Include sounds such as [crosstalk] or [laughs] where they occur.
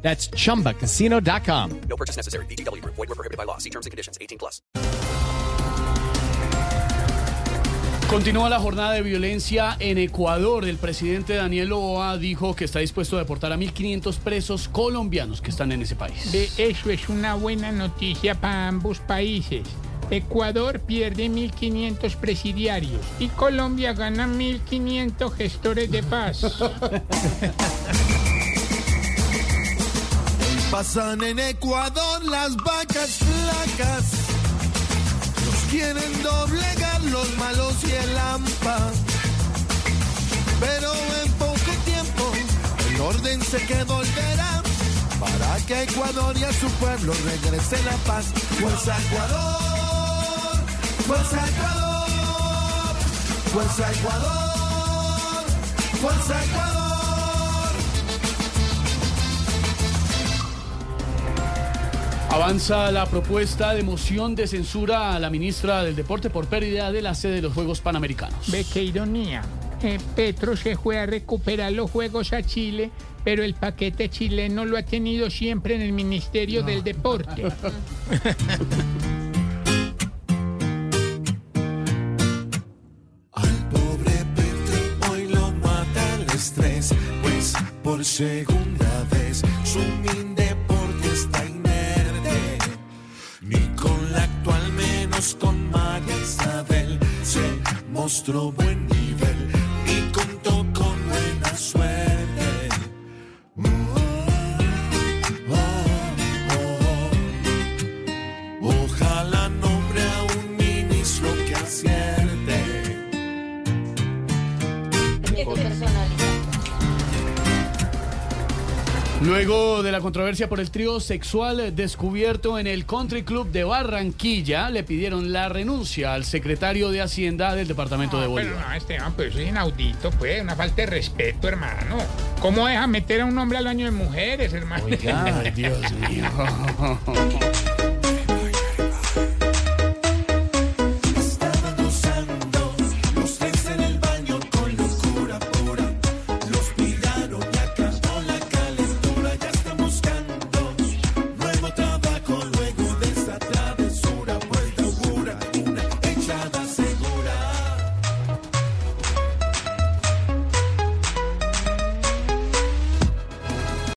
That's chumbacasino.com. No purchase necessary. BGW. Void were prohibited by law. See terms and conditions. 18 plus. Continúa la jornada de violencia en Ecuador. El presidente Daniel Oa dijo que está dispuesto a deportar a 1.500 presos colombianos que están en ese país. Eso es una buena noticia para ambos países. Ecuador pierde 1.500 presidiarios y Colombia gana 1.500 gestores de paz. [laughs] Pasan en Ecuador las vacas flacas. Los quieren doblegar los malos y el AMPA. Pero en poco tiempo el orden se quedó volverá para que Ecuador y a su pueblo regrese la paz. Fuerza Ecuador, fuerza Ecuador, fuerza Ecuador, fuerza Ecuador. Avanza la propuesta de moción de censura a la ministra del Deporte por pérdida de la sede de los Juegos Panamericanos. Ve qué ironía. Eh, Petro se fue a recuperar los juegos a Chile, pero el paquete chileno lo ha tenido siempre en el Ministerio del Deporte. Al pobre Petro hoy lo mata el estrés, pues por segunda vez su Mindeporte está inerte. Mostró buen Luego de la controversia por el trío sexual descubierto en el Country Club de Barranquilla, le pidieron la renuncia al secretario de Hacienda del departamento de No, pero Bolívar. no, Esteban, pues eso es inaudito, pues, una falta de respeto, hermano. ¿Cómo deja meter a un hombre al baño de mujeres, hermano? Ay, Dios mío. [laughs]